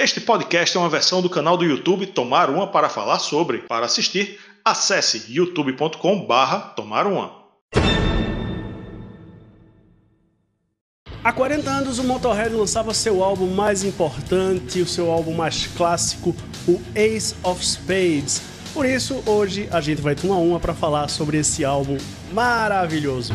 Este podcast é uma versão do canal do YouTube Tomar Uma para falar sobre. Para assistir, acesse youtube.com/barra Tomar Uma. Há 40 anos, o Motorhead lançava seu álbum mais importante, o seu álbum mais clássico, o Ace of Spades. Por isso, hoje a gente vai tomar uma para falar sobre esse álbum maravilhoso.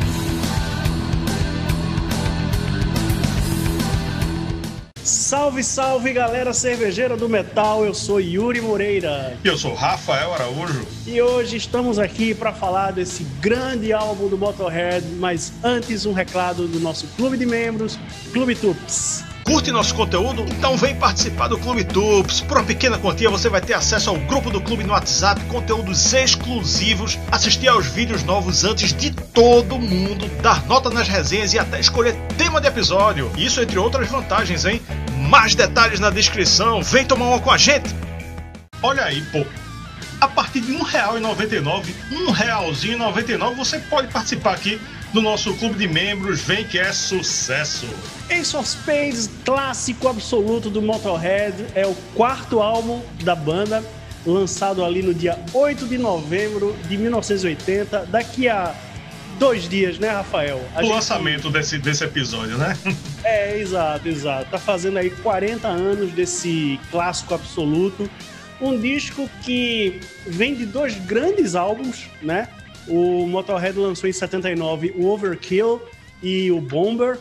Salve, salve galera cervejeira do metal, eu sou Yuri Moreira. E eu sou Rafael Araújo. E hoje estamos aqui para falar desse grande álbum do Motorhead, mas antes um recado do nosso clube de membros, Clube Tups. Curte nosso conteúdo? Então vem participar do Clube Tups. Por uma pequena quantia você vai ter acesso ao grupo do clube no WhatsApp, conteúdos exclusivos, assistir aos vídeos novos antes de todo mundo, dar nota nas resenhas e até escolher tema de episódio. Isso entre outras vantagens, hein? Mais detalhes na descrição. Vem tomar uma com a gente. Olha aí, pô. A partir de R$ 1,99, R$ 1,99 você pode participar aqui do nosso clube de membros. Vem que é sucesso! Ace of Spades, clássico absoluto do Motorhead, é o quarto álbum da banda, lançado ali no dia 8 de novembro de 1980. Daqui a dois dias, né, Rafael? A o gente... lançamento desse, desse episódio, né? É, exato, exato. Tá fazendo aí 40 anos desse clássico absoluto. Um disco que vem de dois grandes álbuns, né? O Motorhead lançou em 79 o Overkill e o Bomber.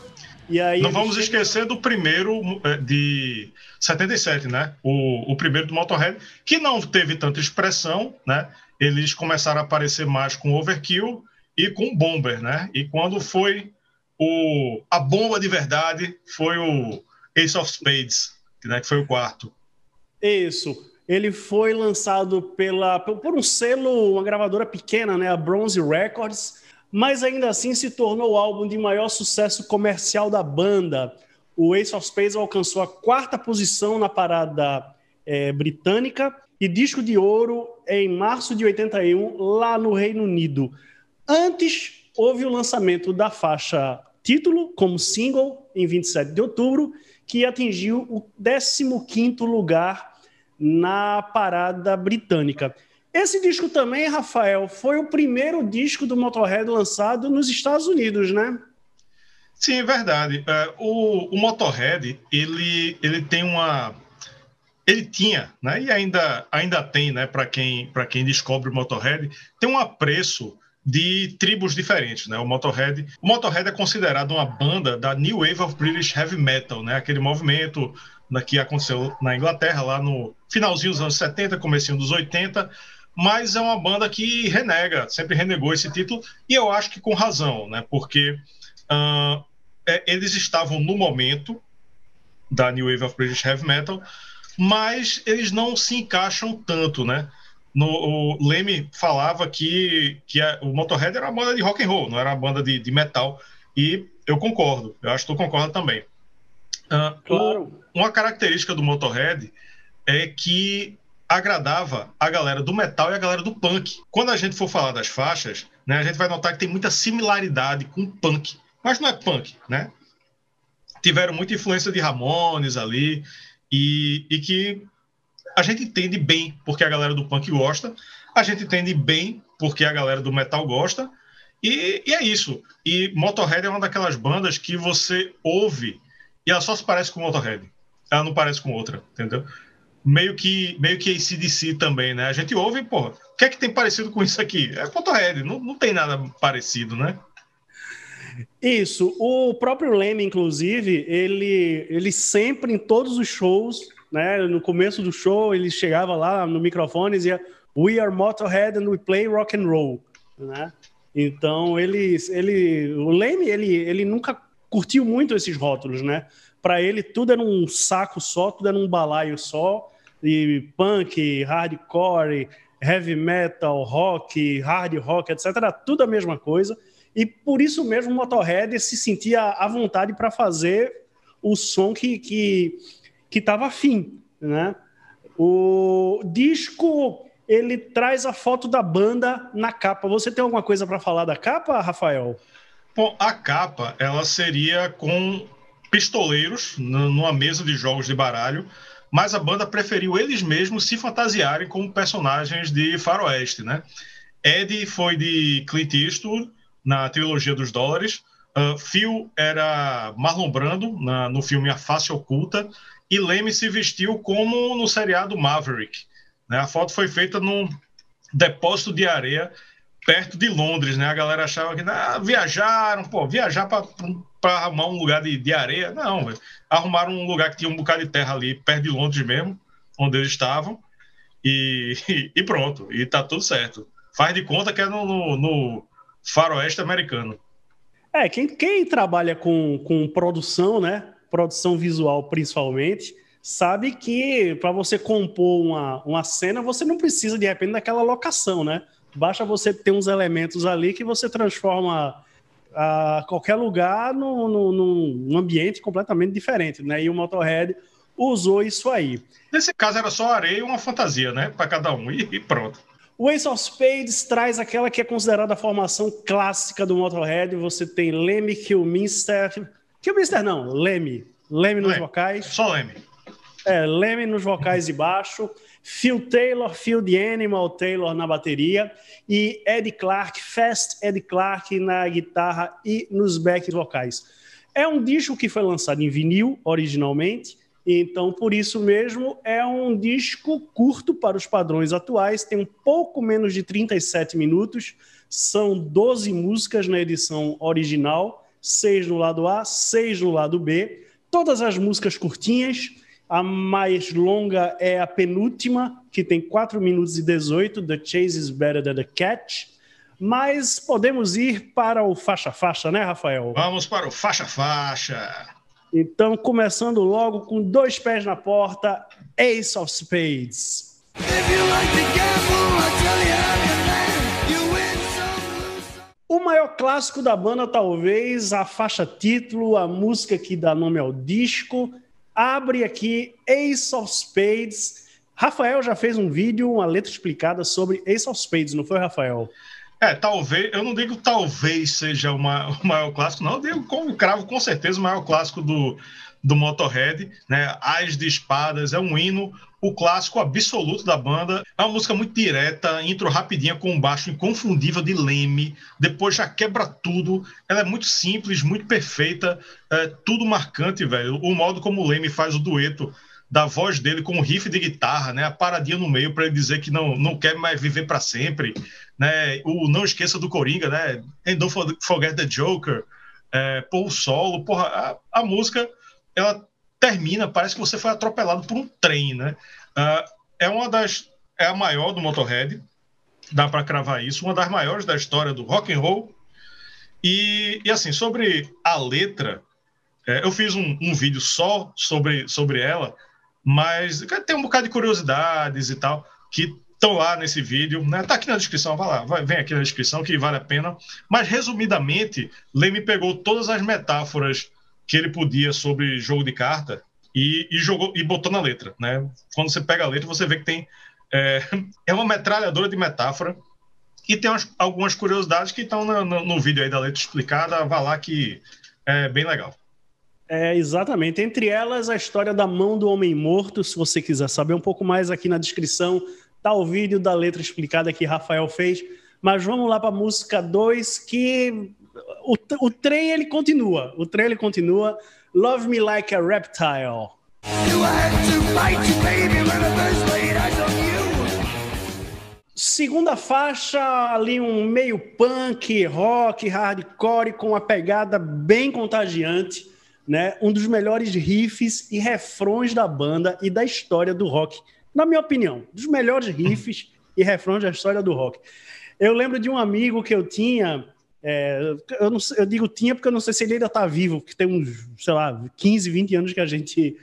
E aí Não vamos chega... esquecer do primeiro é, de 77, né? O, o primeiro do Motorhead, que não teve tanta expressão, né? Eles começaram a aparecer mais com Overkill e com Bomber, né? E quando foi o, a bomba de verdade, foi o Ace of Spades, né? que foi o quarto. Isso ele foi lançado pela, por um selo, uma gravadora pequena, né, a Bronze Records, mas ainda assim se tornou o álbum de maior sucesso comercial da banda. O Ace of Spades alcançou a quarta posição na parada é, britânica e disco de ouro em março de 81 lá no Reino Unido. Antes houve o lançamento da faixa título como single em 27 de outubro, que atingiu o 15º lugar na parada britânica. Esse disco também, Rafael, foi o primeiro disco do Motorhead lançado nos Estados Unidos, né? Sim, é verdade. É, o, o, Motorhead, ele, ele tem uma... Ele tinha, né, e ainda, ainda tem, né, para quem, quem descobre o Motorhead, tem um apreço de tribos diferentes, né? O Motorhead, o Motorhead é considerado uma banda da New Wave of British Heavy Metal, né? Aquele movimento que aconteceu na Inglaterra, lá no finalzinho dos anos 70, comecinho dos 80, mas é uma banda que renega, sempre renegou esse título, e eu acho que com razão, né? Porque uh, é, eles estavam no momento da New Wave of British Heavy Metal, mas eles não se encaixam tanto, né? No, o Leme falava que, que a, o Motorhead era uma banda de rock and roll, não era uma banda de, de metal, e eu concordo, eu acho que tu concorda também. Uh, claro. O, uma característica do Motorhead é que agradava a galera do metal e a galera do punk. Quando a gente for falar das faixas, né, a gente vai notar que tem muita similaridade com punk, mas não é punk, né? Tiveram muita influência de Ramones ali e, e que a gente entende bem porque a galera do punk gosta, a gente entende bem porque a galera do metal gosta, e, e é isso. E Motorhead é uma daquelas bandas que você ouve e ela só se parece com Motorhead. Ela não parece com outra, entendeu? Meio que, meio que ACDC também, né? A gente ouve, pô, o que é que tem parecido com isso aqui? É Motorhead, não, não tem nada parecido, né? Isso. O próprio Leme, inclusive, ele, ele sempre, em todos os shows, né? No começo do show, ele chegava lá no microfone e dizia We are Motorhead and we play rock and roll, né? Então, ele, ele, o Leme, ele, ele nunca curtiu muito esses rótulos, né? Para ele, tudo era um saco só, tudo era um balaio só, e punk, hardcore, heavy metal, rock, hard rock, etc. Era tudo a mesma coisa. E por isso mesmo o Motorhead se sentia à vontade para fazer o som que que que estava afim, né? O disco ele traz a foto da banda na capa. Você tem alguma coisa para falar da capa, Rafael? Bom, a capa ela seria com pistoleiros numa mesa de jogos de baralho mas a banda preferiu eles mesmos se fantasiarem como personagens de faroeste, né? Ed foi de Clint Eastwood na trilogia dos dólares, uh, Phil era Marlon Brando na, no filme A Face Oculta e Leme se vestiu como no seriado Maverick. Né? A foto foi feita num depósito de areia perto de Londres, né? A galera achava que ah, viajaram, pô, viajar para arrumar um lugar de, de areia. Não, véio. arrumaram um lugar que tinha um bocado de terra ali, perto de Londres mesmo, onde eles estavam, e, e pronto, e tá tudo certo. Faz de conta que é no, no, no faroeste americano. É, quem, quem trabalha com, com produção, né? Produção visual principalmente, sabe que para você compor uma, uma cena, você não precisa de repente daquela locação, né? Basta você ter uns elementos ali que você transforma a qualquer lugar no, no, num ambiente completamente diferente, né? E o Motorhead usou isso aí. Nesse caso era só areia e uma fantasia, né? Para cada um, e, pronto. O Ace of Spades traz aquela que é considerada a formação clássica do Motorhead. Você tem Lemmy, Kilminster... Kilminster não, Lemmy. Lemmy nos Leme. vocais. Só Lemmy. É, Lemmy nos vocais de baixo. Phil Taylor, Phil the Animal Taylor na bateria e Ed Clark, Fast Ed Clark na guitarra e nos backs vocais. É um disco que foi lançado em vinil originalmente, então por isso mesmo é um disco curto para os padrões atuais, tem um pouco menos de 37 minutos, são 12 músicas na edição original, 6 no lado A, 6 no lado B, todas as músicas curtinhas a mais longa é a penúltima, que tem 4 minutos e 18, The Chase is Better Than the Catch. Mas podemos ir para o faixa-faixa, né, Rafael? Vamos para o faixa-faixa. Então, começando logo com dois pés na porta, Ace of Spades. O maior clássico da banda, talvez, a faixa título, a música que dá nome ao disco, abre aqui Ace of Spades. Rafael já fez um vídeo, uma letra explicada sobre Ace of Spades, não foi, Rafael? É, talvez, eu não digo talvez seja uma, o maior clássico, não, eu digo com cravo com certeza o maior clássico do, do Motorhead, né? As de Espadas é um hino, o clássico absoluto da banda. É uma música muito direta, intro rapidinha com um baixo inconfundível de Leme, depois já quebra tudo. Ela é muito simples, muito perfeita, é tudo marcante, velho. O modo como o Leme faz o dueto da voz dele com o riff de guitarra, né? A paradinha no meio para ele dizer que não, não quer mais viver para sempre, né? O não esqueça do Coringa, né? And don't forget the Joker. É, o solo, porra, a, a música ela termina, parece que você foi atropelado por um trem, né? Uh, é uma das, é a maior do Motorhead, dá para cravar isso, uma das maiores da história do rock and roll. E, e assim, sobre a letra, é, eu fiz um, um, vídeo só sobre, sobre ela, mas tem um bocado de curiosidades e tal que estão lá nesse vídeo, né? Tá aqui na descrição, vai lá, vai, vem aqui na descrição que vale a pena. Mas resumidamente, Leme pegou todas as metáforas que ele podia sobre jogo de carta e, e, jogou e botou na letra, né? Quando você pega a letra, você vê que tem é, é uma metralhadora de metáfora e tem umas, algumas curiosidades que estão no, no, no, vídeo aí da letra explicada, vá lá que é bem legal. É, exatamente. Entre elas, a história da mão do homem morto. Se você quiser saber um pouco mais aqui na descrição, tá o vídeo da letra explicada que Rafael fez. Mas vamos lá para a música 2, que o, o trem ele continua. O trem ele continua. Love Me Like a Reptile. Segunda faixa, ali um meio punk, rock, hardcore, com uma pegada bem contagiante, né? Um dos melhores riffs e refrões da banda e da história do rock. Na minha opinião, dos melhores riffs e refrões da história do rock. Eu lembro de um amigo que eu tinha, é, eu, não, eu, digo tinha porque eu não sei se ele ainda está vivo, porque tem uns, sei lá, 15, 20 anos que a gente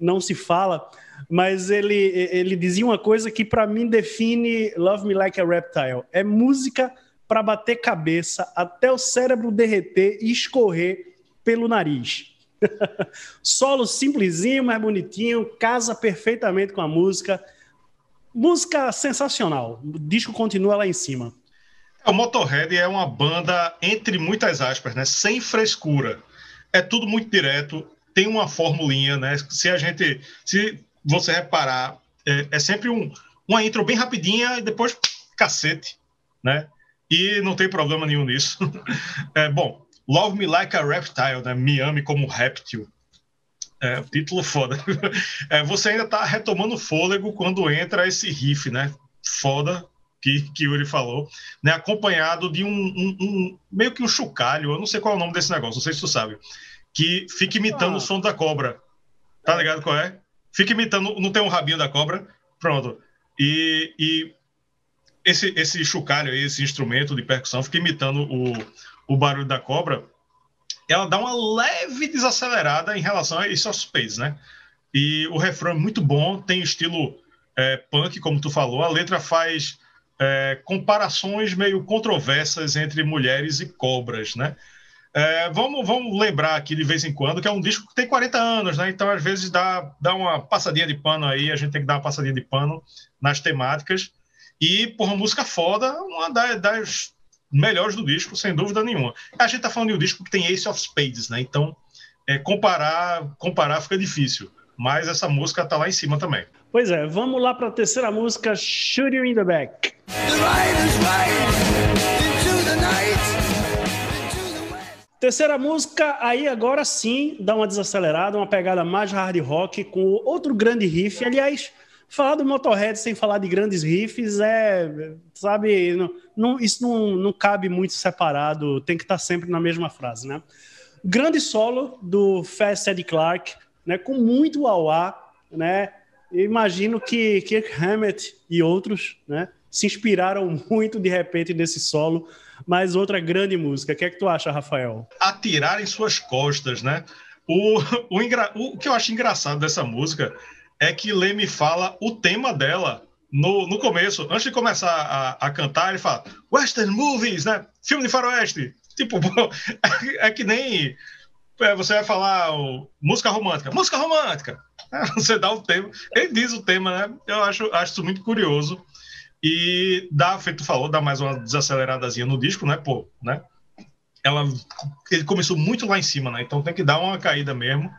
não se fala, mas ele, ele dizia uma coisa que para mim define Love Me Like a Reptile: é música para bater cabeça até o cérebro derreter e escorrer pelo nariz. Solo simplesinho, mais bonitinho, casa perfeitamente com a música. Música sensacional. O disco continua lá em cima. O Motorhead é uma banda, entre muitas aspas, né, sem frescura. É tudo muito direto, tem uma formulinha, né? Se a gente. Se você reparar, é, é sempre um, uma intro bem rapidinha e depois cacete, né? E não tem problema nenhum nisso. É, bom, Love Me Like a Reptile, né? Me ame como réptil. É, título foda. É, você ainda tá retomando fôlego quando entra esse riff, né? Foda, que, que o Yuri falou, né? Acompanhado de um, um, um, meio que um chocalho, eu não sei qual é o nome desse negócio, não sei se tu sabe, que fica imitando ah. o som da cobra. Tá ligado qual é? Fica imitando, não tem um rabinho da cobra? Pronto. E, e esse, esse chocalho aí, esse instrumento de percussão, fica imitando o, o barulho da cobra. Ela dá uma leve desacelerada em relação a Ace of Spades, né? E o refrão é muito bom, tem estilo é, punk, como tu falou. A letra faz é, comparações meio controversas entre mulheres e cobras, né? É, vamos, vamos lembrar aqui de vez em quando que é um disco que tem 40 anos, né? Então, às vezes, dá, dá uma passadinha de pano aí, a gente tem que dar uma passadinha de pano nas temáticas. E, por uma música foda, uma das melhores do disco, sem dúvida nenhuma. A gente tá falando de um disco que tem Ace of Spades, né? Então, é, comparar, comparar fica difícil. Mas essa música tá lá em cima também. Pois é, vamos lá para a terceira música, Shoot You in the Back. Terceira música, aí agora sim dá uma desacelerada, uma pegada mais hard rock, com outro grande riff. Aliás, falar do Motorhead sem falar de grandes riffs é, sabe, não, não, isso não, não cabe muito separado, tem que estar sempre na mesma frase, né? Grande solo do Fast Eddie Clark, né, com muito auá, né? Eu imagino que Kirk Hammett e outros, né, se inspiraram muito de repente nesse solo, mas outra grande música. O que é que tu acha, Rafael? Atirar em suas costas, né? O, o, o que eu acho engraçado dessa música é que Leme fala o tema dela no, no começo, antes de começar a, a cantar, ele fala Western Movies, né? Filme de faroeste. Tipo, é, que nem é, você vai falar música romântica. Música romântica! Você dá o tema, ele diz o tema, né? Eu acho, acho isso muito curioso. E dá, feito falou, dá mais uma desaceleradazinha no disco, né? Pô, né? Ela, ele começou muito lá em cima, né? Então tem que dar uma caída mesmo.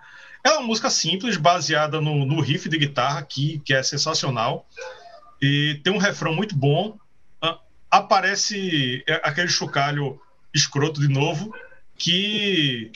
É uma música simples, baseada no, no riff de guitarra aqui, que é sensacional. E tem um refrão muito bom. Ah, aparece aquele chocalho escroto de novo, que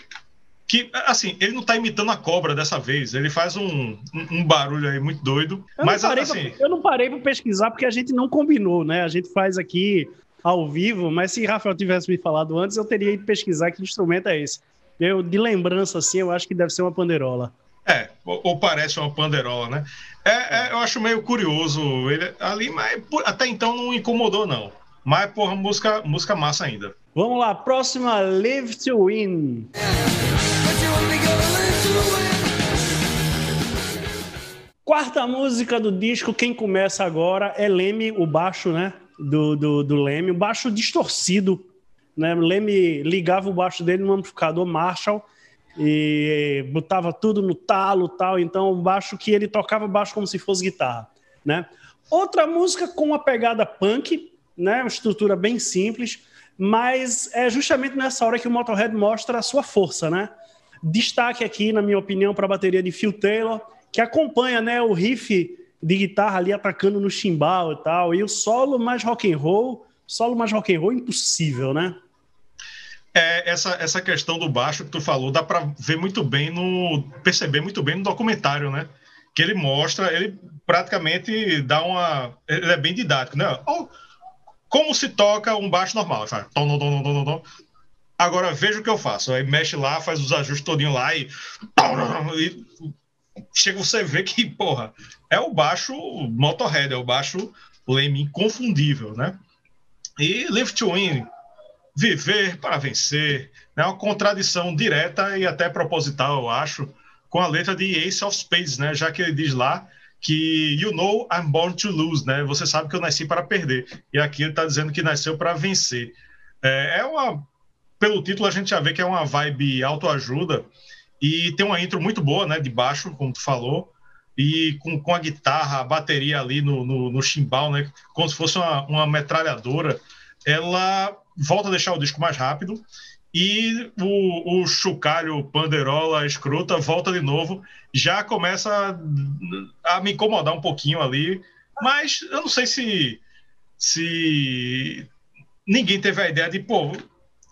que, assim, ele não tá imitando a cobra dessa vez. Ele faz um, um, um barulho aí muito doido. Eu mas, assim... Pra, eu não parei para pesquisar porque a gente não combinou, né? A gente faz aqui ao vivo, mas se Rafael tivesse me falado antes, eu teria ido pesquisar que instrumento é esse. Eu, de lembrança, assim, eu acho que deve ser uma panderola. É, ou, parece uma panderola, né? É, é, eu acho meio curioso ele ali, mas até então não incomodou, não. Mas, porra, música, música massa ainda. Vamos lá, próxima, Live to Win. Quarta música do disco, quem começa agora é Leme, o baixo, né? Do, do, do Leme, o baixo distorcido. Né? Leme ligava o baixo dele no amplificador Marshall e botava tudo no talo tal. Então, o baixo que ele tocava baixo como se fosse guitarra, né? Outra música com uma pegada punk, né? Uma estrutura bem simples, mas é justamente nessa hora que o Motorhead mostra a sua força, né? Destaque aqui, na minha opinião, para a bateria de Phil Taylor, que acompanha né, o riff de guitarra ali atacando no chimbal e tal, e o solo mais rock and roll, solo mais rock and roll impossível, né? É, essa, essa questão do baixo que tu falou, dá para ver muito bem no perceber muito bem no documentário, né? Que ele mostra, ele praticamente dá uma, ele é bem didático, né? Como se toca um baixo normal, Agora veja o que eu faço. Aí mexe lá, faz os ajustes todinho lá e, e chega você ver que, porra, é o baixo Motorhead, é o baixo Leme inconfundível, né? E Live to Win, viver para vencer, é né? uma contradição direta e até proposital, eu acho, com a letra de Ace of Spades, né? Já que ele diz lá que you know I'm born to lose, né? Você sabe que eu nasci para perder. E aqui ele está dizendo que nasceu para vencer. É, é uma pelo título a gente já vê que é uma vibe autoajuda e tem uma intro muito boa, né, de baixo, como tu falou, e com, com a guitarra, a bateria ali no, no, no chimbal, né, como se fosse uma, uma metralhadora, ela volta a deixar o disco mais rápido e o, o chocalho panderola escrota volta de novo, já começa a, a, me incomodar um pouquinho ali, mas eu não sei se, se ninguém teve a ideia de, pô,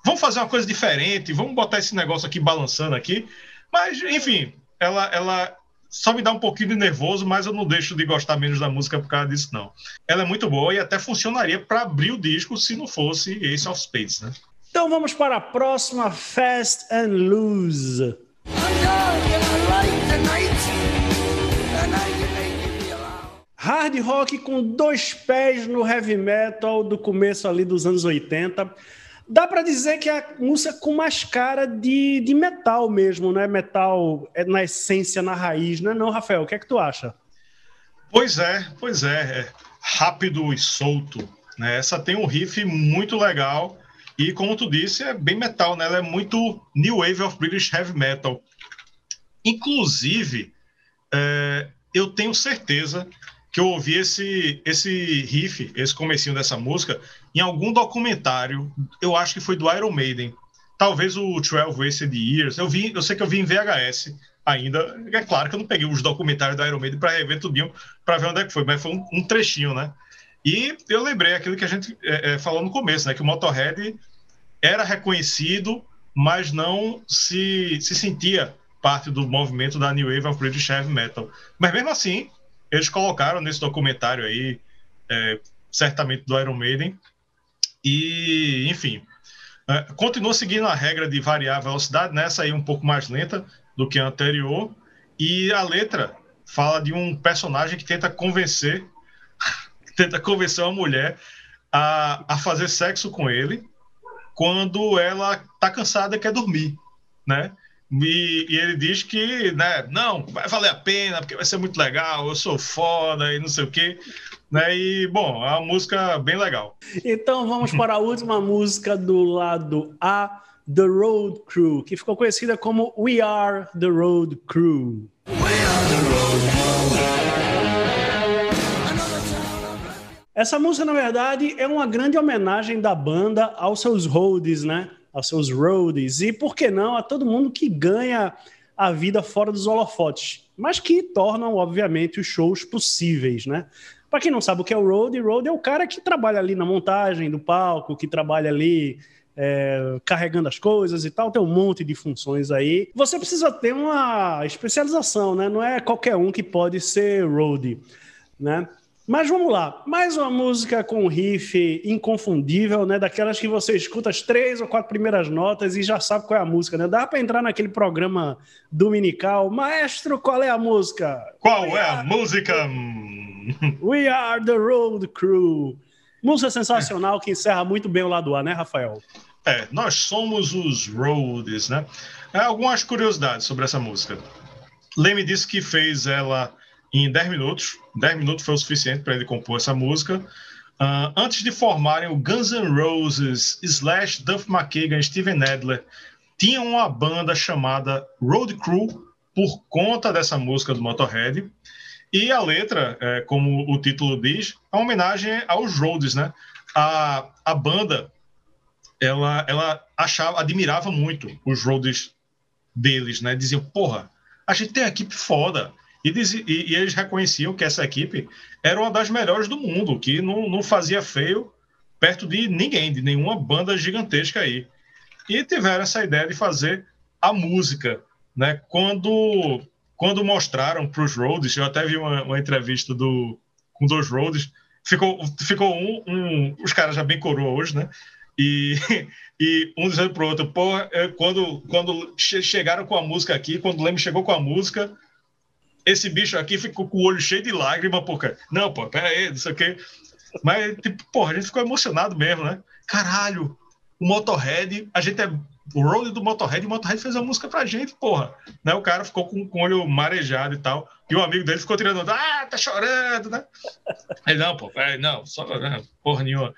vamos fazer uma coisa diferente, vamos botar esse negócio aqui balançando aqui, mas, enfim, ela, ela só me dá um pouquinho de nervoso, mas eu não deixo de gostar menos da música por causa disso, não. Ela é muito boa e até funcionaria para abrir o disco se não fosse Ace of Spades, né? Então vamos para a próxima Fast and Loose. Hard rock com dois pés no heavy metal do começo ali dos anos 80. Dá para dizer que é a música com mais cara de, de metal mesmo, né? Metal é na essência, na raiz, né? Não, Rafael, o que é que tu acha? Pois é, pois é. é rápido e solto. Né? Essa tem um riff muito legal e como tu disse, é bem metal, né? Ela é muito New Wave of British Heavy Metal. Inclusive, é, eu tenho certeza que eu ouvi esse, esse riff, esse comecinho dessa música, em algum documentário, eu acho que foi do Iron Maiden. Talvez o 12 Wasted Years. Eu, vi, eu sei que eu vi em VHS ainda. É claro que eu não peguei os documentários do Iron Maiden para rever tudinho, para ver onde é que foi, mas foi um, um, trechinho, né? E eu lembrei aquilo que a gente é, é, falou no começo, né? Que o Motorhead era reconhecido, mas não se, se sentia parte do movimento da New Wave of British Heavy Metal. Mas mesmo assim, eles colocaram nesse documentário aí, é, certamente do Iron Maiden, e, enfim, é, continua seguindo a regra de variar a velocidade, nessa aí um pouco mais lenta do que a anterior, e a letra fala de um personagem que tenta convencer tenta convencer uma mulher a, a fazer sexo com ele quando ela está cansada e quer dormir, né? E, e, ele diz que, né, não, vai valer a pena, porque vai ser muito legal, eu sou foda e não sei o quê. Né? E, bom, é uma música bem legal. Então vamos para a última música do lado A, The Road Crew, que ficou conhecida como We Are the Road Crew. We are the road crew. Essa música, na verdade, é uma grande homenagem da banda aos seus roadies, né? Aos seus roadies. E, por que não, a todo mundo que ganha a vida fora dos holofotes, mas que tornam, obviamente, os shows possíveis, né? Para quem não sabe o que é o road, road é o cara que trabalha ali na montagem do palco, que trabalha ali é, carregando as coisas e tal, tem um monte de funções aí. Você precisa ter uma especialização, né? Não é qualquer um que pode ser road, né? Mas vamos lá, mais uma música com riff inconfundível, né? Daquelas que você escuta as três ou quatro primeiras notas e já sabe qual é a música, né? Dá para entrar naquele programa dominical, maestro, qual é a música? Qual We é are... a música? We Are the Road Crew. Música sensacional que encerra muito bem o lado A, né, Rafael? É, nós somos os Roads, né? Algumas curiosidades sobre essa música. Leme disse que fez ela em 10 minutos. 10 minutos foi o suficiente para ele compor essa música. Uh, antes de formarem o Guns N' Roses, Slash, Duff McKagan e Steven Adler, tinham uma banda chamada Road Crew por conta dessa música do Motorhead. E a letra, é, como o título diz, é uma homenagem aos Rhodes, né? A, a banda, ela, ela achava, admirava muito os Rhodes deles, né? Diziam, porra, a gente tem uma equipe foda, e, diz, e, e, eles reconheciam que essa equipe era uma das melhores do mundo, que não, não fazia feio perto de ninguém, de nenhuma banda gigantesca aí. E tiveram essa ideia de fazer a música, né? Quando, quando mostraram para os Rhodes, eu até vi uma, uma, entrevista do, com dois Rhodes, ficou, ficou um, um, os caras já bem coroa hoje, né? E, e um dizendo para o outro, pô, é, quando, quando chegaram com a música aqui, quando o Leme chegou com a música, esse bicho aqui ficou com o olho cheio de lágrima, porque. Não, pô, pera aí, não sei o quê. Mas, tipo, porra, a gente ficou emocionado mesmo, né? Caralho, o Motorhead, a gente é o road do Motorhead, o Motorhead fez a música pra gente, porra. Né? O cara ficou com, com o olho marejado e tal. E o amigo dele ficou tirando, ah, tá chorando, né? Aí, não, pô, peraí, não, só, não, porra nenhuma.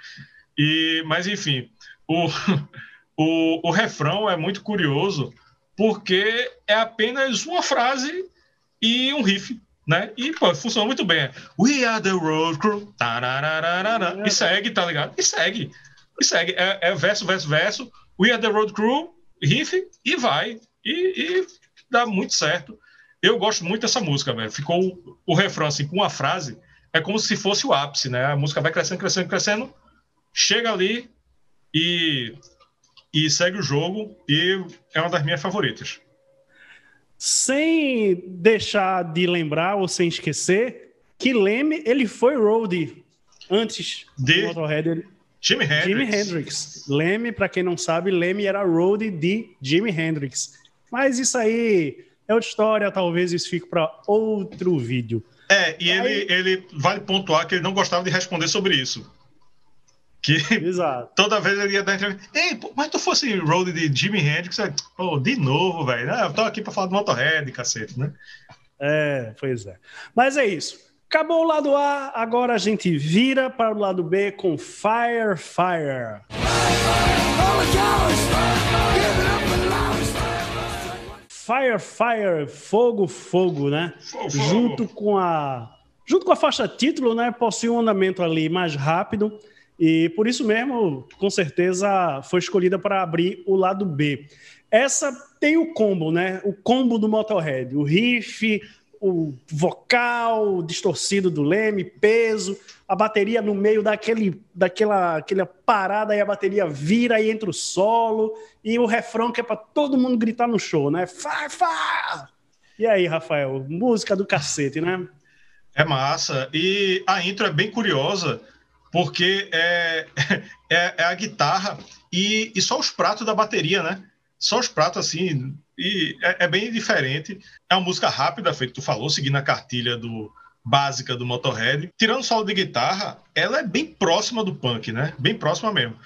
E, mas, enfim, o, o, o refrão é muito curioso, porque é apenas uma frase e um riff, né? E, pô, funciona muito bem. We are the road crew. E segue, tá ligado? E segue. E segue. É, é verso, verso, verso. We are the road crew. riff e vai. E, e, dá muito certo. Eu gosto muito dessa música, velho. Ficou o, o refrão assim, com uma frase, é como se fosse o ápice, né? A música vai crescendo, crescendo, crescendo, chega ali e, e segue o jogo, e é uma das minhas favoritas. Sem deixar de lembrar ou sem esquecer que Leme ele foi roadie antes de Motorhead. Jimi Hendrix. Jimi Hendrix. Leme, para quem não sabe, Leme era roadie de Jimi Hendrix. Mas isso aí é outra história, talvez isso fique para outro vídeo. É, e aí... ele, ele vale pontuar que ele não gostava de responder sobre isso. Que Exato. toda vez ele ia dar entrevista. Ei, mas tu fosse road de Jimi Hendrix, pô, de novo, velho. Ah, eu tô aqui pra falar do Motorhead, cacete, né? É, pois é. Mas é isso. Acabou o lado A, agora a gente vira para o lado B com Fire Fire. Fire Fire, fogo, fogo, né? Fogo, Junto com a junto com a faixa título, né, possui um andamento ali mais rápido e por isso mesmo, com certeza, foi escolhida para abrir o lado B. Essa tem o combo, né? O combo do Motorhead, o riff, o vocal distorcido do Leme, peso, a bateria no meio daquele, daquela aquela parada e a bateria vira e entra o solo e o refrão que é para todo mundo gritar no show, né? Fá, fá! E aí, Rafael, música do cacete, né? É massa. E a intro é bem curiosa, porque é, é, é a guitarra e, e, só os pratos da bateria, né? Só os pratos assim, e é, é, bem diferente. É uma música rápida, feito tu falou, seguindo a cartilha do básica do Motorhead. Tirando o solo de guitarra, ela é bem próxima do punk, né? Bem próxima mesmo.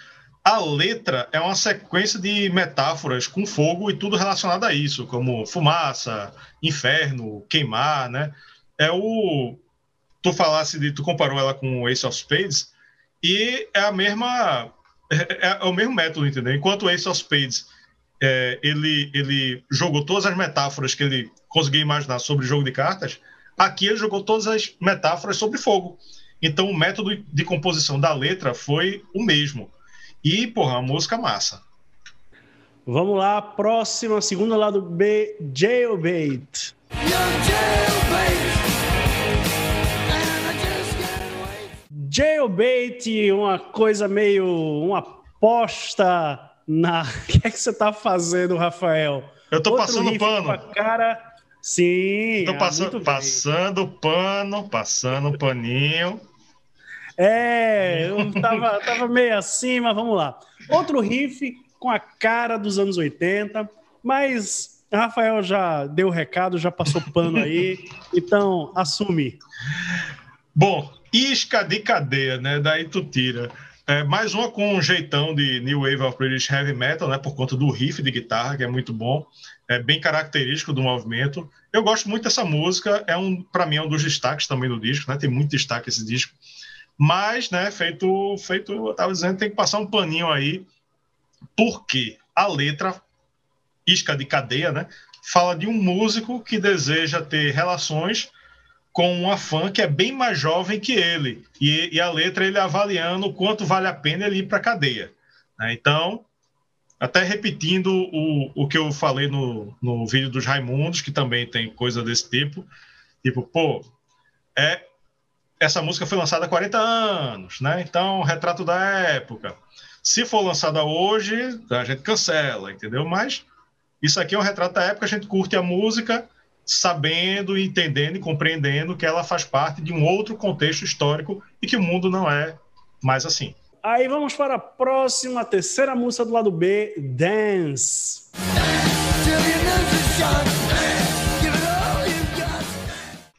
A letra é uma sequência de metáforas com fogo e tudo relacionado a isso, como fumaça, inferno, queimar, né? É o tu falasse de tu comparou ela com Ace of Spades, e é a mesma. É, é, o mesmo método, entendeu? Enquanto o Ace of Spades é, ele, ele jogou todas as metáforas que ele conseguia imaginar sobre jogo de cartas, aqui ele jogou todas as metáforas sobre fogo. Então o método de composição da letra foi o mesmo. E, porra, a música massa. Vamos lá, próxima, segunda lado B, Jailbait. Jailbait. Jailbait, uma coisa meio. uma aposta na. O que é que você está fazendo, Rafael? Eu estou passando pano. Cara. Sim. Estou passando, passando pano, passando paninho. É, eu tava, tava meio assim, mas vamos lá. Outro riff com a cara dos anos 80, mas Rafael já deu o recado, já passou pano aí, então assume. Bom, isca de cadeia, né? Daí tu tira. É, mais uma com um jeitão de New Wave of British Heavy Metal, né? Por conta do riff de guitarra, que é muito bom. É bem característico do movimento. Eu gosto muito dessa música. É um, para mim, é um dos destaques também do disco, né? Tem muito destaque esse disco. Mas, né? Feito, feito, eu estava dizendo, tem que passar um paninho aí, porque a letra isca de cadeia, né? Fala de um músico que deseja ter relações com uma fã que é bem mais jovem que ele. E, e a letra ele avaliando quanto vale a pena ele ir para a cadeia. Né? Então, até repetindo o, o que eu falei no, no vídeo dos Raimundos, que também tem coisa desse tipo. Tipo, pô, é, essa música foi lançada há 40 anos, né? Então, retrato da época. Se for lançada hoje, a gente cancela, entendeu? Mas isso aqui é um retrato da época, a gente curte a música sabendo, entendendo e compreendendo que ela faz parte de um outro contexto histórico e que o mundo não é mais assim. Aí vamos para a próxima, terceira música do lado B, Dance.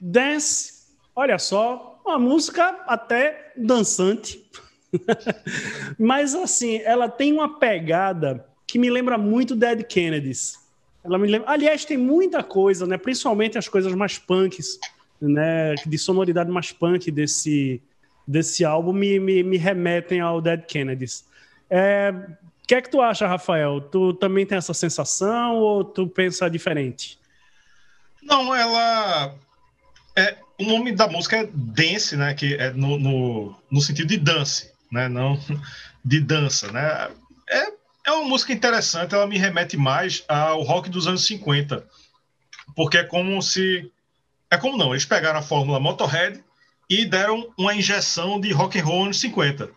Dance, olha só, uma música até dançante. Mas assim, ela tem uma pegada que me lembra muito Dead Kennedys. Ela me lembra... Aliás, tem muita coisa, né? Principalmente as coisas mais punks, né? De sonoridade mais punk desse, desse álbum me, me, me remetem ao Dead Kennedys. É... O que é que tu acha, Rafael? Tu também tem essa sensação ou tu pensa diferente? Não, ela. É, o nome da música é Dance, né? Que é no, no, no sentido de dance, né? Não de dança, né? É, uma música interessante, ela me remete mais ao rock dos anos 50. Porque é como se. É como não, eles pegaram a fórmula Motorhead e deram uma injeção de rock and roll anos 50.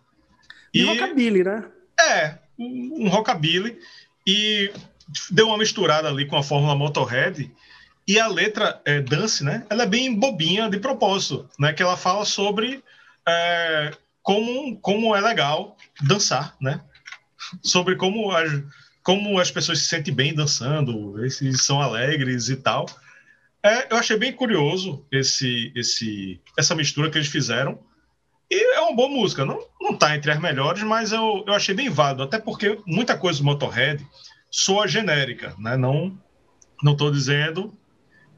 E, e rockabilly, né? É, um, um rockabilly. E deu uma misturada ali com a fórmula Motorhead. E a letra é, Dance, né? Ela é bem bobinha de propósito, né? Que ela fala sobre é, como, como é legal dançar, né? Sobre como as, como as pessoas se sentem bem dançando, se são alegres e tal. É, eu achei bem curioso esse, esse, essa mistura que eles fizeram. E é uma boa música. Não, não tá entre as melhores, mas eu, eu achei bem válido. Até porque muita coisa do Motorhead soa genérica, né? Não não dizendo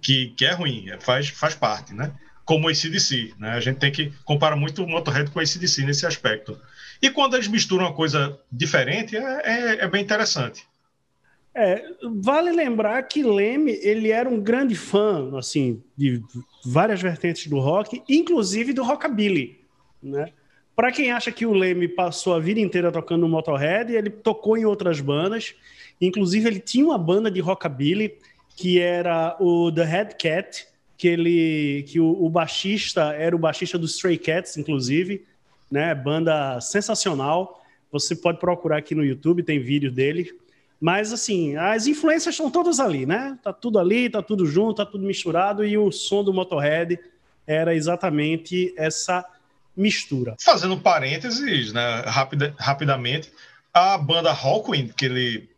que, que é ruim, é, faz, faz parte, né? Como o ACDC, né? A gente tem que comparar muito o Motorhead com o ACDC nesse aspecto. E quando eles misturam uma coisa diferente, é, é, é bem interessante. É, vale lembrar que Leme ele era um grande fã assim de várias vertentes do rock, inclusive do rockabilly, né? Para quem acha que o Leme passou a vida inteira tocando no Motorhead, ele tocou em outras bandas, inclusive ele tinha uma banda de rockabilly que era o The Head Cat, que ele que o, o baixista era o baixista do Stray Cats, inclusive, né? Banda sensacional. Você pode procurar aqui no YouTube, tem vídeo dele. Mas, assim, as influências estão todas ali, né? Tá tudo ali, tá tudo junto, tá tudo misturado, e o som do Motorhead era exatamente essa mistura. Fazendo parênteses, né, rapida, rapidamente, a banda Hawkwind, que ele,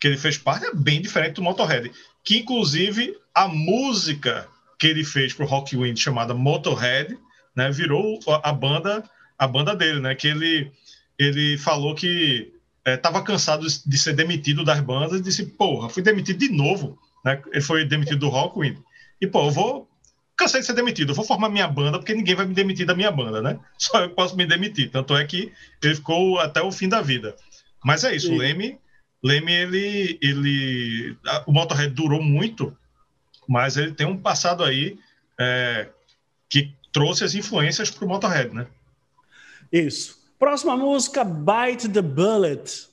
que ele fez parte, é bem diferente do Motorhead. Que, inclusive, a música que ele fez para o Hawkwind, chamada Motorhead, né, virou a banda a banda dele, né? Que ele, ele falou que estava é, cansado de ser demitido das bandas e disse, porra, fui demitido de novo. Né? Ele foi demitido do Rockwind. E, pô, eu vou. Cansei de ser demitido, eu vou formar minha banda, porque ninguém vai me demitir da minha banda, né? Só eu posso me demitir. Tanto é que ele ficou até o fim da vida. Mas é isso, o Leme, Leme, ele, ele. O Motorhead durou muito, mas ele tem um passado aí é, que trouxe as influências para o Motorhead, né? Isso. Próxima música, Bite the Bullet.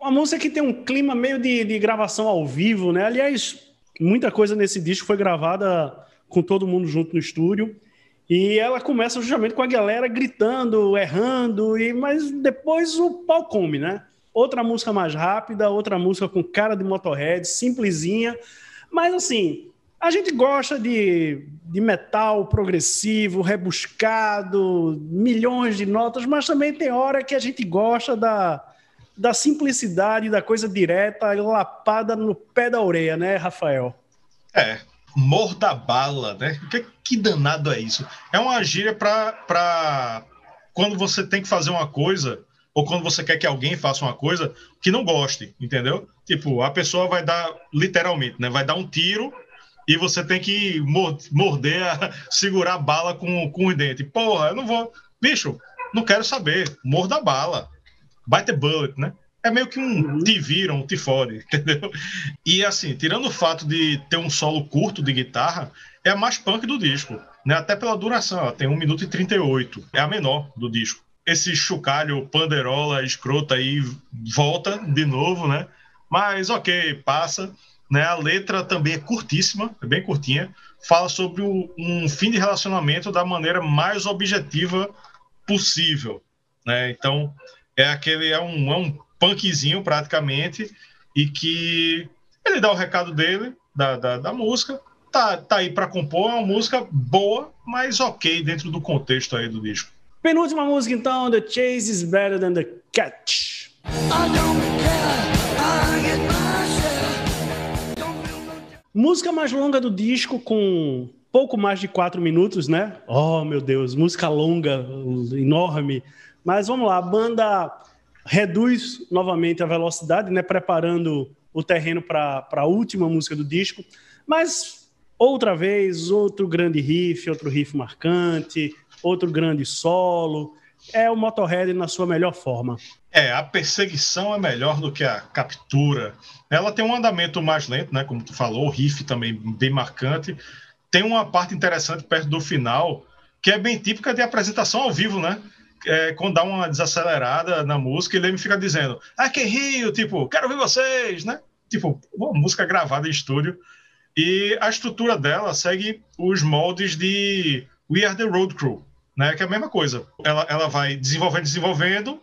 Uma música que tem um clima meio de, de gravação ao vivo, né? Aliás, muita coisa nesse disco foi gravada com todo mundo junto no estúdio. E ela começa justamente com a galera gritando, errando, e mas depois o pau come, né? Outra música mais rápida, outra música com cara de Motorhead, simplesinha, mas assim, a gente gosta de, de metal progressivo, rebuscado, milhões de notas, mas também tem hora que a gente gosta da, da simplicidade, da coisa direta, lapada no pé da orelha, né, Rafael? É, morda bala, né? Que, que danado é isso? É uma gíria para quando você tem que fazer uma coisa ou quando você quer que alguém faça uma coisa que não goste, entendeu? Tipo, a pessoa vai dar, literalmente, né? Vai dar um tiro e você tem que morder, segurar a bala com, com os dentes. Porra, eu não vou. Bicho, não quero saber. Morda a bala. Bite the bullet, né? É meio que um uhum. te vira, um te fode, entendeu? E assim, tirando o fato de ter um solo curto de guitarra, é a mais punk do disco, né? Até pela duração, ela tem 1 minuto e 38. É a menor do disco. Esse chocalho, panderola, escrota aí volta de novo, né? Mas ok, passa. Né? A letra também é curtíssima, é bem curtinha. Fala sobre o, um fim de relacionamento da maneira mais objetiva possível. Né? Então, é aquele é um, é um punkzinho praticamente e que ele dá o recado dele, da, da, da música, tá, tá aí para compor, é uma música boa, mas ok dentro do contexto aí do disco. Penúltima música então, The Chase is Better Than the Catch. Música mais longa do disco, com pouco mais de quatro minutos, né? Oh, meu Deus, música longa, enorme. Mas vamos lá, a banda reduz novamente a velocidade, né? Preparando o terreno para a última música do disco. Mas outra vez, outro grande riff, outro riff marcante, outro grande solo. É o Motorhead na sua melhor forma. É, a perseguição é melhor do que a captura. Ela tem um andamento mais lento, né? Como tu falou, o riff também bem marcante. Tem uma parte interessante perto do final, que é bem típica de apresentação ao vivo, né? É, quando dá uma desacelerada na música, ele me fica dizendo, ah, que rio, tipo, quero ver vocês, né? Tipo, uma música gravada em estúdio. E a estrutura dela segue os moldes de We Are the Road Crew, né? Que é a mesma coisa. Ela, ela vai desenvolvendo, desenvolvendo,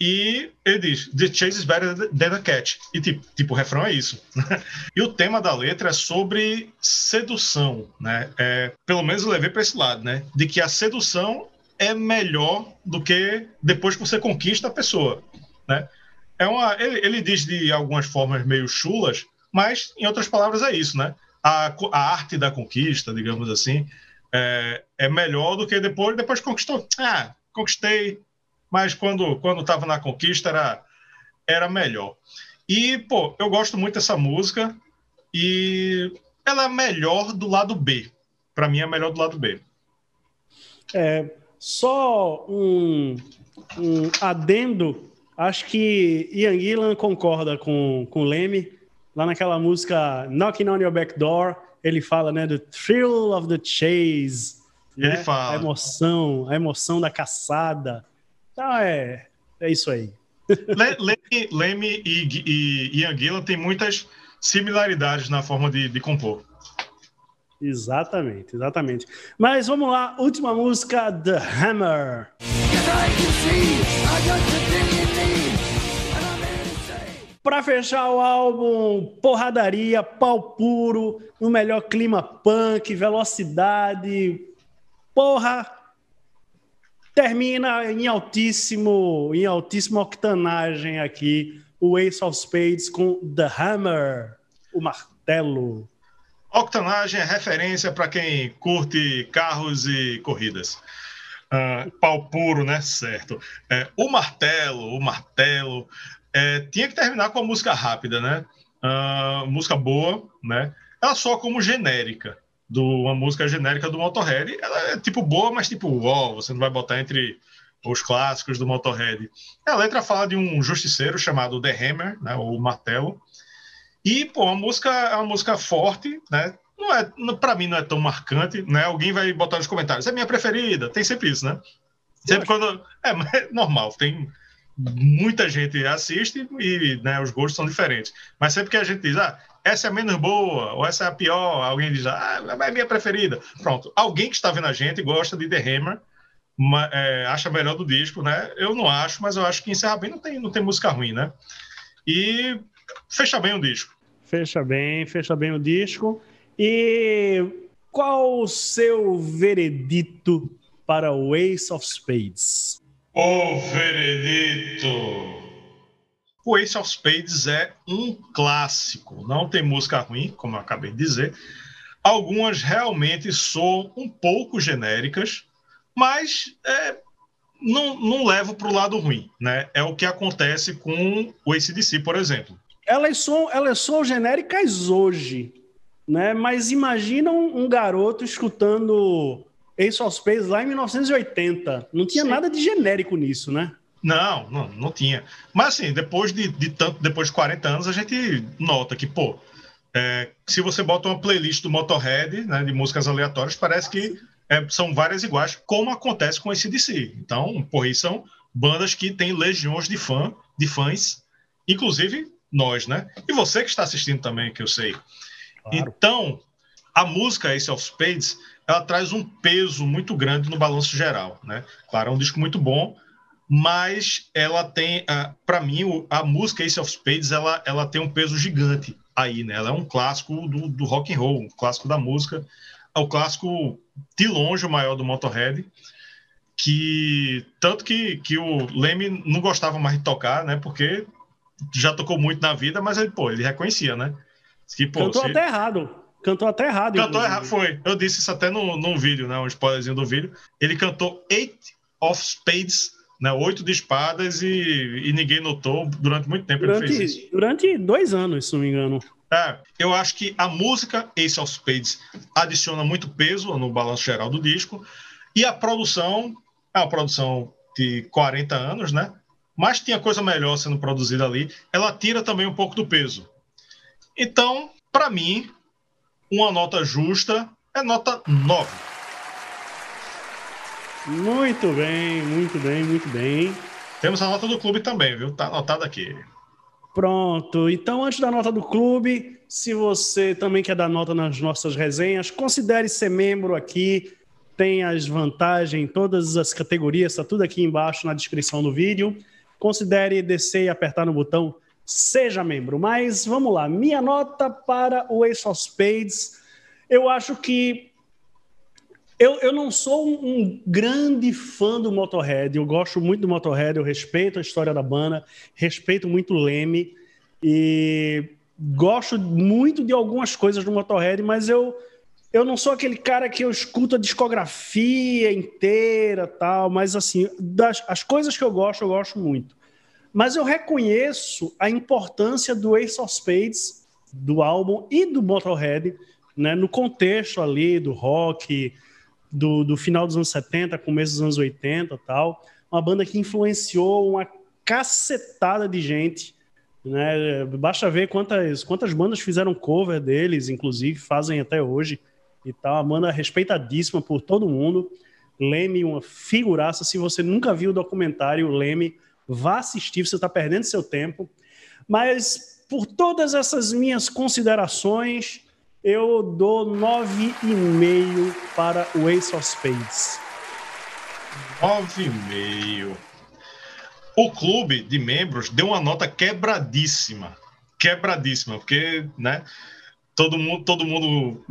e ele diz: The chase is better than a catch. E tipo, tipo o refrão é isso. e o tema da letra é sobre sedução, né? É, pelo menos eu levei para esse lado, né? De que a sedução é melhor do que depois que você conquista a pessoa, né? É uma, ele, ele diz de algumas formas meio chulas, mas em outras palavras é isso, né? A, a arte da conquista, digamos assim, é, é melhor do que depois, depois conquistou. Ah, conquistei, mas quando quando estava na conquista era era melhor. E pô, eu gosto muito dessa música e ela é melhor do lado B. Para mim é melhor do lado B. É, só um, um adendo, acho que Ian Gillan concorda com, com Leme, lá naquela música Knocking on Your Back Door, ele fala, né, do thrill of the chase, ele né? fala. a emoção, a emoção da caçada, então é, é isso aí. Leme, Leme e, e Ian Gillan têm muitas similaridades na forma de, de compor. Exatamente, exatamente. Mas vamos lá, última música, The Hammer. Para fechar o álbum, porradaria, pau puro, no melhor clima punk, velocidade, porra, Termina em altíssimo, em altíssima octanagem aqui o Ace of Spades com The Hammer, o martelo. Octanagem é referência para quem curte carros e corridas. Uh, pau puro, né? Certo. É, o martelo, o martelo. É, tinha que terminar com a música rápida, né? Uh, música boa, né? Ela só como genérica de uma música genérica do Motorhead. Ela é tipo boa, mas tipo, uau, você não vai botar entre os clássicos do Motorhead. A letra fala de um justiceiro chamado The Hammer, né, ou Martelo. E, pô, a música é uma música forte, né? Não é, para mim não é tão marcante, né? Alguém vai botar nos comentários, é minha preferida, tem sempre isso, né? Sempre quando é, é normal, tem muita gente assiste e né, os gostos são diferentes. Mas sempre que a gente diz, ah, essa é a menos boa, ou essa é a pior, alguém diz, ah, é minha preferida. Pronto, alguém que está vendo a gente gosta de The Hammer, uma, é, acha melhor do disco, né? Eu não acho, mas eu acho que encerra bem não tem, não tem música ruim, né? E fecha bem o disco. Fecha bem, fecha bem o disco. E qual o seu veredito para o Ace of Spades? O veredito. O Ace of Spades é um clássico, não tem música ruim, como eu acabei de dizer. Algumas realmente soam um pouco genéricas, mas é, não, não levo para o lado ruim. Né? É o que acontece com o ACDC, por exemplo. Elas são, elas são genéricas hoje, né? mas imagina um, um garoto escutando Ace of Spades lá em 1980. Não tinha Sim. nada de genérico nisso, né? Não, não, não tinha. Mas assim, depois de, de tanto, depois de 40 anos, a gente nota que, pô, é, se você bota uma playlist do Motorhead, né, de músicas aleatórias, parece que é, são várias iguais, como acontece com esse DC. Então, porra, são bandas que têm legiões de fã, de fãs, inclusive nós, né? E você que está assistindo também, que eu sei. Claro. Então, a música Ace of Spades, ela traz um peso muito grande no balanço geral, né? Claro, é um disco muito bom, mas ela tem, para mim, a música Ace of Spades, ela, ela tem um peso gigante aí, né? Ela é um clássico do, do rock and roll, um clássico da música, é o clássico de longe o maior do Motorhead, que tanto que, que o Leme não gostava mais de tocar, né? Porque já tocou muito na vida, mas ele, pô, ele reconhecia, né? Que, pô, Cantou se... até errado. Cantou até errado. Cantou errado, foi. Eu disse isso até no, no vídeo, né? Um spoilerzinho do vídeo. Ele cantou Eight of Spades né, oito de espadas e, e, ninguém notou durante muito tempo durante, ele fez isso. Durante dois anos, se não me engano. É, eu acho que a música Ace of Spades adiciona muito peso no balanço geral do disco e a produção é uma produção de 40 anos, né? Mas tinha coisa melhor sendo produzida ali. Ela tira também um pouco do peso. Então, para mim, uma nota justa é nota 9. Muito bem, muito bem, muito bem. Temos a nota do clube também, viu? Tá anotado aqui. Pronto. Então, antes da nota do clube, se você também quer dar nota nas nossas resenhas, considere ser membro aqui. Tem as vantagens em todas as categorias, está tudo aqui embaixo na descrição do vídeo. Considere descer e apertar no botão Seja membro. Mas vamos lá, minha nota para o Ace of Spades. Eu acho que eu, eu não sou um, um, grande fã do Motorhead, eu gosto muito do Motorhead, eu respeito a história da banda, respeito muito o Leme e gosto muito de algumas coisas do Motorhead, mas eu, eu não sou aquele cara que eu escuto a discografia inteira tal, mas assim, das, as coisas que eu gosto, eu gosto muito. Mas eu reconheço a importância do Ace of Spades, do álbum e do Motorhead, né, no contexto ali do rock, do, do final dos anos 70, começo dos anos 80 tal. Uma banda que influenciou uma cacetada de gente. Né? Basta ver quantas, quantas bandas fizeram cover deles, inclusive, fazem até hoje. E tal. Uma banda respeitadíssima por todo mundo. Leme, uma figuraça. Se você nunca viu o documentário Leme, vá assistir, você está perdendo seu tempo. Mas por todas essas minhas considerações, eu dou 9,5 para o Ace of Spades. 9,5. O clube de membros deu uma nota quebradíssima. Quebradíssima, porque, né? Todo mundo, todo mundo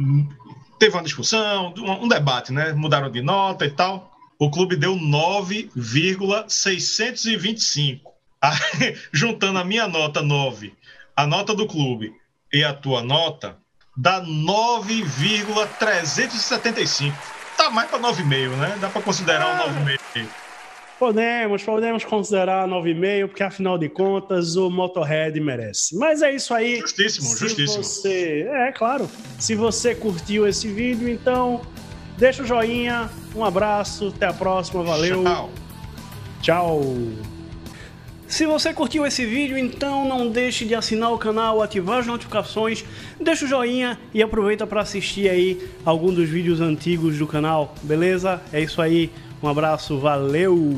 teve uma discussão, um debate, né? Mudaram de nota e tal. O clube deu 9,625. Juntando a minha nota 9, a nota do clube e a tua nota, dá 9,375. Tá mais para 9,5, né? Dá para considerar um 9,5. Podemos, podemos considerar 9,5, porque afinal de contas o Motorhead merece. Mas é isso aí. Justíssimo, se justíssimo. Você... É, claro. Se você curtiu esse vídeo, então deixa o joinha. Um abraço, até a próxima, valeu. Tchau. Tchau. Se você curtiu esse vídeo, então não deixe de assinar o canal, ativar as notificações, deixa o joinha e aproveita para assistir aí algum dos vídeos antigos do canal, beleza? É isso aí, um abraço, valeu!